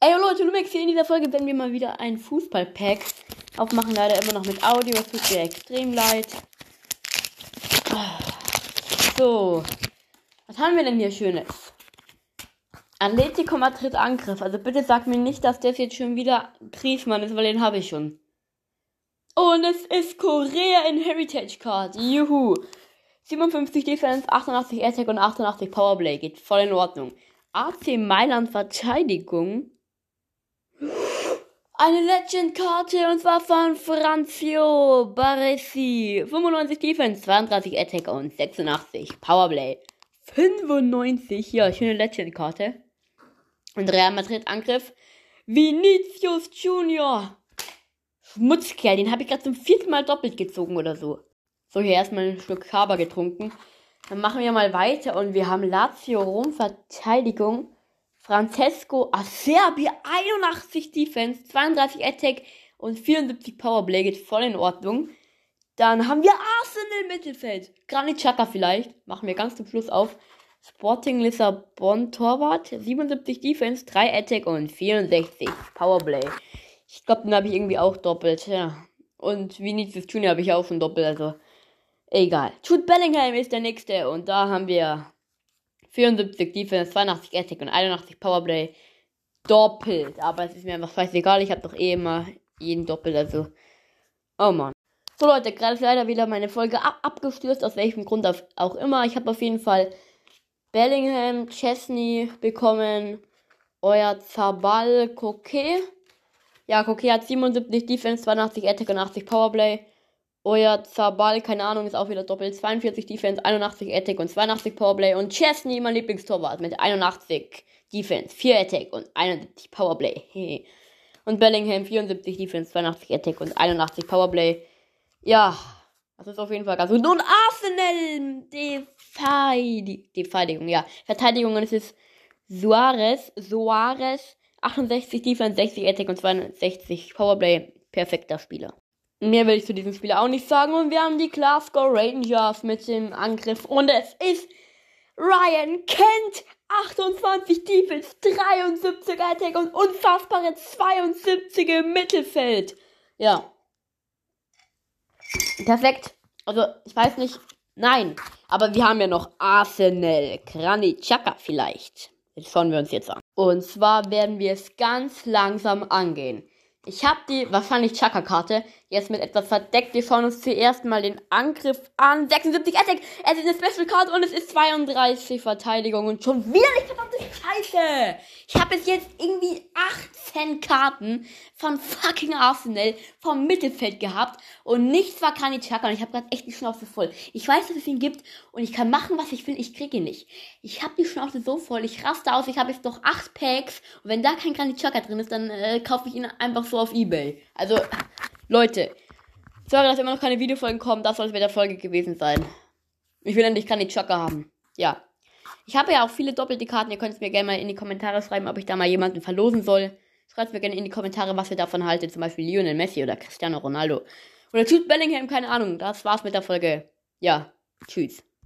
Ey Leute, Lumex hier in dieser Folge werden wir mal wieder ein Fußballpack aufmachen. Leider immer noch mit Audio, es tut mir extrem leid. So, was haben wir denn hier Schönes? Atletico Madrid Angriff. Also bitte sag mir nicht, dass das jetzt schon wieder Griezmann ist, weil den habe ich schon. Und es ist Korea in Heritage Card. Juhu. 57 Defense, 88 Attack und 88 Powerplay. Geht voll in Ordnung. AC Mailand Verteidigung. Eine Legend-Karte und zwar von Franzio Baresi. 95 Defense, 32 Attack und 86 Powerplay. 95, ja, schöne Legend-Karte. Und Real Madrid Angriff. Vinicius Junior. Schmutzkerl, den habe ich gerade zum vierten Mal doppelt gezogen oder so. So, hier erstmal ein Stück Kaba getrunken. Dann machen wir mal weiter und wir haben Lazio Rom Verteidigung. Francesco Acerbi 81 Defense, 32 Attack und 74 Powerplay geht voll in Ordnung. Dann haben wir Arsenal Mittelfeld. Granit Xhaka vielleicht. Machen wir ganz zum Schluss auf. Sporting Lissabon Torwart, 77 Defense, 3 Attack und 64 Powerplay. Ich glaube, den habe ich irgendwie auch doppelt, ja. Und Vinicius Junior habe ich auch schon doppelt, also egal. Jude Bellingham ist der nächste und da haben wir 74 Defense, 82 Attack und 81 Powerplay. Doppelt. Aber es ist mir einfach scheißegal. Ich habe doch eh immer jeden doppelt. Also. Oh man. So Leute, gerade ist leider wieder meine Folge ab abgestürzt. Aus welchem Grund auch immer. Ich habe auf jeden Fall Bellingham, Chesney bekommen. Euer Zabal Koke. Ja, Koke hat 77 Defense, 82 Attack und 80 Powerplay. Euer Zabal, keine Ahnung, ist auch wieder doppelt. 42 Defense, 81 Attack und 82 Powerplay. Und Chesney, mein Lieblingstorwart, mit 81 Defense, 4 Attack und 71 Powerplay. und Bellingham, 74 Defense, 82 Attack und 81 Powerplay. Ja, das ist auf jeden Fall ganz gut. Und Arsenal, die Verteidigung, ja. Verteidigung, und es ist Suarez, Suarez, 68 Defense, 60 Attack und 62 Powerplay. Perfekter Spieler. Mehr will ich zu diesem Spiel auch nicht sagen. Und wir haben die Glasgow Rangers mit dem Angriff. Und es ist Ryan Kent. 28 Defense, 73 Attack und unfassbare 72 im Mittelfeld. Ja. Perfekt. Also, ich weiß nicht. Nein. Aber wir haben ja noch Arsenal. Granit Xhaka vielleicht. Das schauen wir uns jetzt an. Und zwar werden wir es ganz langsam angehen. Ich habe die wahrscheinlich Chaka-Karte jetzt mit etwas verdeckt. Wir schauen uns zuerst mal den Angriff an. 76 Attack. Es ist eine Special Card und es ist 32 Verteidigung. Und schon wieder nicht verdammte Scheiße. Ich habe bis jetzt irgendwie 18 Karten von fucking Arsenal vom Mittelfeld gehabt. Und nichts war Kani Chaka. Und ich habe gerade echt die Schnauze voll. Ich weiß, dass es ihn gibt. Und ich kann machen, was ich will. Ich kriege ihn nicht. Ich habe die Schnauze so voll. Ich raste aus. Ich habe jetzt noch 8 Packs. Und wenn da kein Kani Chaka drin ist, dann äh, kaufe ich ihn einfach so auf Ebay. Also, Leute, sorry, dass immer noch keine Videofolgen kommen. Das soll es mit der Folge gewesen sein. Ich will endlich Chocker haben. Ja. Ich habe ja auch viele doppelte Karten. Ihr könnt es mir gerne mal in die Kommentare schreiben, ob ich da mal jemanden verlosen soll. Schreibt mir gerne in die Kommentare, was ihr davon haltet. Zum Beispiel Lionel Messi oder Cristiano Ronaldo. Oder Jude Bellingham, keine Ahnung. Das war's mit der Folge. Ja. Tschüss.